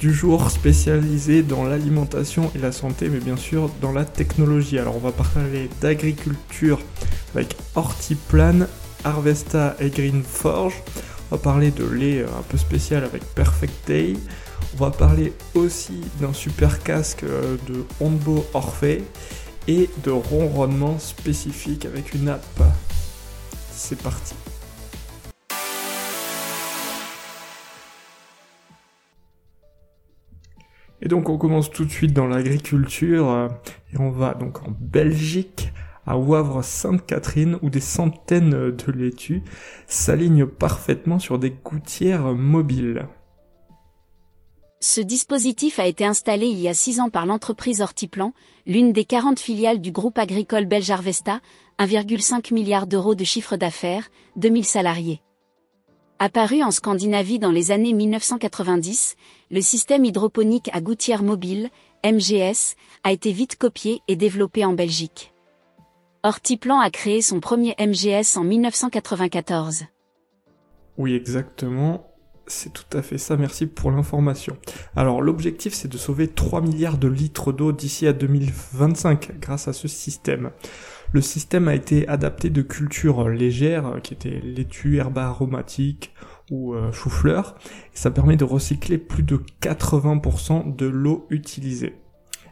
du jour spécialisé dans l'alimentation et la santé, mais bien sûr dans la technologie. Alors on va parler d'agriculture avec Hortiplan, Harvesta et Greenforge. On va parler de lait un peu spécial avec Perfect Day. On va parler aussi d'un super casque euh, de Honbo Orphée et de ronronnement spécifique avec une app. C'est parti. Et donc on commence tout de suite dans l'agriculture euh, et on va donc en Belgique à Wavre-Sainte-Catherine où des centaines de laitues s'alignent parfaitement sur des gouttières mobiles. Ce dispositif a été installé il y a six ans par l'entreprise Hortiplan, l'une des 40 filiales du groupe agricole belge Arvesta, 1,5 milliard d'euros de chiffre d'affaires, 2000 salariés. Apparu en Scandinavie dans les années 1990, le système hydroponique à gouttière mobile, MGS, a été vite copié et développé en Belgique. Hortiplan a créé son premier MGS en 1994. Oui, exactement. C'est tout à fait ça, merci pour l'information. Alors l'objectif c'est de sauver 3 milliards de litres d'eau d'ici à 2025 grâce à ce système. Le système a été adapté de cultures légères qui étaient laitue, herbes aromatiques ou euh, chou-fleur. Ça permet de recycler plus de 80% de l'eau utilisée.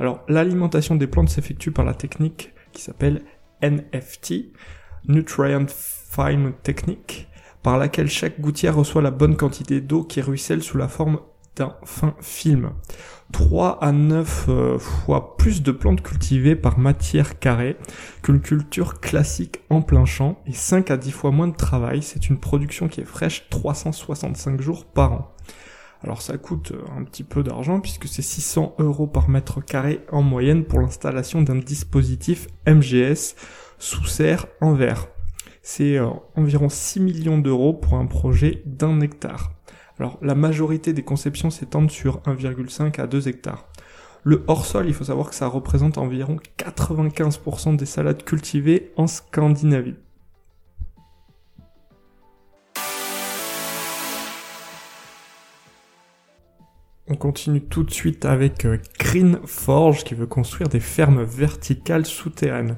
Alors l'alimentation des plantes s'effectue par la technique qui s'appelle NFT, Nutrient Fine Technique par laquelle chaque gouttière reçoit la bonne quantité d'eau qui ruisselle sous la forme fin film. 3 à 9 euh, fois plus de plantes cultivées par matière carrée qu'une culture classique en plein champ et 5 à 10 fois moins de travail. C'est une production qui est fraîche 365 jours par an. Alors ça coûte euh, un petit peu d'argent puisque c'est 600 euros par mètre carré en moyenne pour l'installation d'un dispositif MGS sous serre en verre c'est euh, environ 6 millions d'euros pour un projet d'un hectare. Alors la majorité des conceptions s'étendent sur 1,5 à 2 hectares. Le hors-sol, il faut savoir que ça représente environ 95% des salades cultivées en Scandinavie. Continue tout de suite avec euh, Green Forge qui veut construire des fermes verticales souterraines.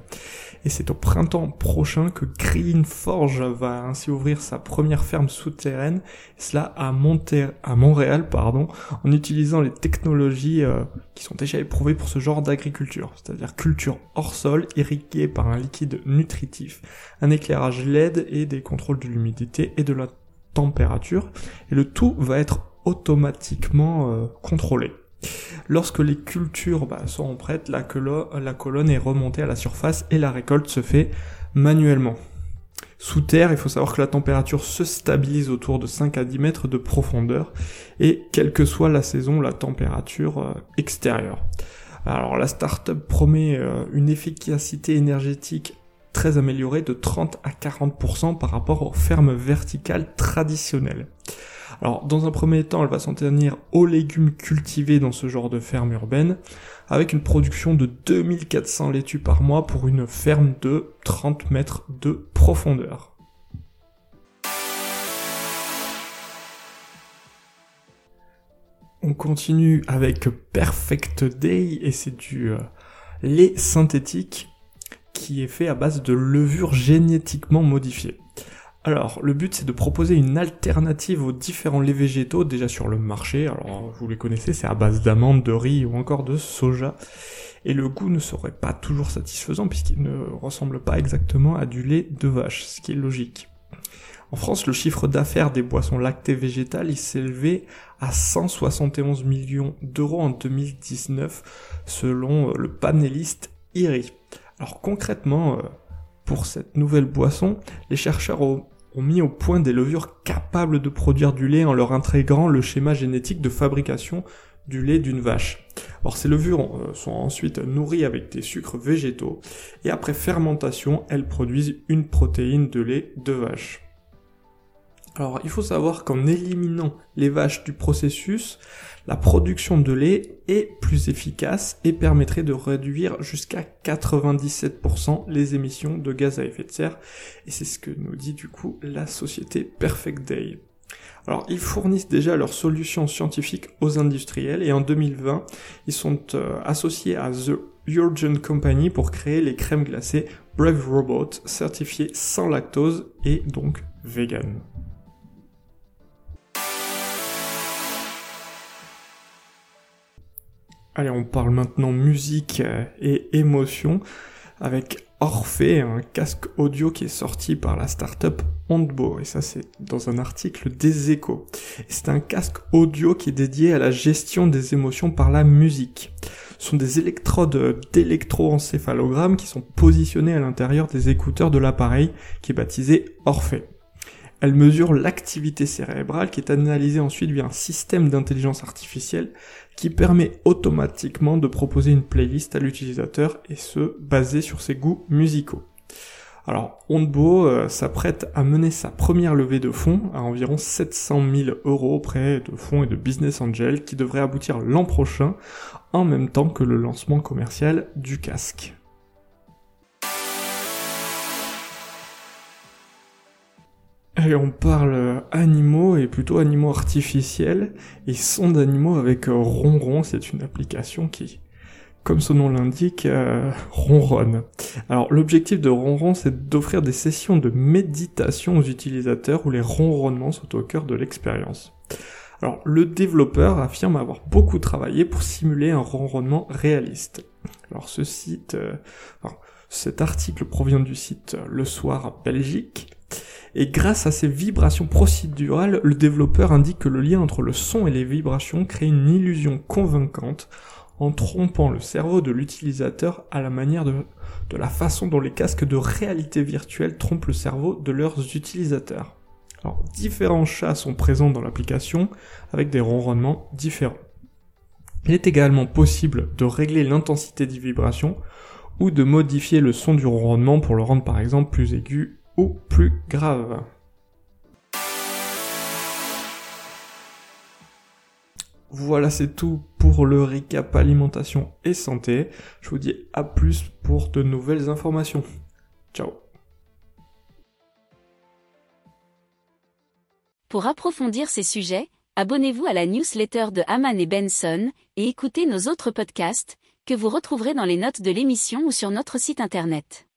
Et c'est au printemps prochain que Green Forge va ainsi ouvrir sa première ferme souterraine, cela à, à Montréal, pardon, en utilisant les technologies euh, qui sont déjà éprouvées pour ce genre d'agriculture, c'est-à-dire culture hors sol, irriguée par un liquide nutritif, un éclairage LED et des contrôles de l'humidité et de la température, et le tout va être automatiquement euh, contrôlé. Lorsque les cultures bah, sont prêtes, la, la colonne est remontée à la surface et la récolte se fait manuellement. Sous terre, il faut savoir que la température se stabilise autour de 5 à 10 mètres de profondeur et quelle que soit la saison, la température euh, extérieure. Alors la startup promet euh, une efficacité énergétique très améliorée de 30 à 40% par rapport aux fermes verticales traditionnelles. Alors, dans un premier temps, elle va s'en tenir aux légumes cultivés dans ce genre de ferme urbaine, avec une production de 2400 laitues par mois pour une ferme de 30 mètres de profondeur. On continue avec Perfect Day et c'est du euh, lait synthétique qui est fait à base de levure génétiquement modifiée. Alors, le but c'est de proposer une alternative aux différents laits végétaux déjà sur le marché. Alors, vous les connaissez, c'est à base d'amandes, de riz ou encore de soja. Et le goût ne serait pas toujours satisfaisant puisqu'il ne ressemble pas exactement à du lait de vache, ce qui est logique. En France, le chiffre d'affaires des boissons lactées végétales il s'élevait à 171 millions d'euros en 2019 selon le panéliste IRI. Alors concrètement, euh, pour cette nouvelle boisson, les chercheurs ont, mis au point des levures capables de produire du lait en leur intégrant le schéma génétique de fabrication du lait d'une vache. Alors ces levures euh, sont ensuite nourries avec des sucres végétaux et après fermentation, elles produisent une protéine de lait de vache. Alors il faut savoir qu'en éliminant les vaches du processus, la production de lait est plus efficace et permettrait de réduire jusqu'à 97% les émissions de gaz à effet de serre. Et c'est ce que nous dit du coup la société Perfect Day. Alors, ils fournissent déjà leurs solutions scientifiques aux industriels et en 2020, ils sont euh, associés à The Urgent Company pour créer les crèmes glacées Brave Robot certifiées sans lactose et donc vegan. Allez, on parle maintenant musique euh, et émotion avec Orphée, un casque audio qui est sorti par la startup Ondbo. Et ça, c'est dans un article des échos. C'est un casque audio qui est dédié à la gestion des émotions par la musique. Ce sont des électrodes d'électroencéphalogramme qui sont positionnées à l'intérieur des écouteurs de l'appareil qui est baptisé Orphée. Elle mesure l'activité cérébrale qui est analysée ensuite via un système d'intelligence artificielle qui permet automatiquement de proposer une playlist à l'utilisateur et ce, basé sur ses goûts musicaux. Alors, Ondbo euh, s'apprête à mener sa première levée de fonds à environ 700 000 euros auprès de fonds et de business angels qui devrait aboutir l'an prochain en même temps que le lancement commercial du casque. Et on parle animaux et plutôt animaux artificiels et son d'animaux avec euh, Ronron. C'est une application qui, comme son nom l'indique, euh, ronronne. Alors l'objectif de Ronron, c'est d'offrir des sessions de méditation aux utilisateurs où les ronronnements sont au cœur de l'expérience. Alors le développeur affirme avoir beaucoup travaillé pour simuler un ronronnement réaliste. Alors ce site, euh, cet article provient du site Le Soir Belgique et grâce à ces vibrations procédurales, le développeur indique que le lien entre le son et les vibrations crée une illusion convaincante en trompant le cerveau de l'utilisateur à la manière de, la façon dont les casques de réalité virtuelle trompent le cerveau de leurs utilisateurs. Alors, différents chats sont présents dans l'application avec des ronronnements différents. Il est également possible de régler l'intensité des vibrations ou de modifier le son du ronronnement pour le rendre par exemple plus aigu plus grave. Voilà, c'est tout pour le récap alimentation et santé. Je vous dis à plus pour de nouvelles informations. Ciao. Pour approfondir ces sujets, abonnez-vous à la newsletter de Haman et Benson et écoutez nos autres podcasts que vous retrouverez dans les notes de l'émission ou sur notre site internet.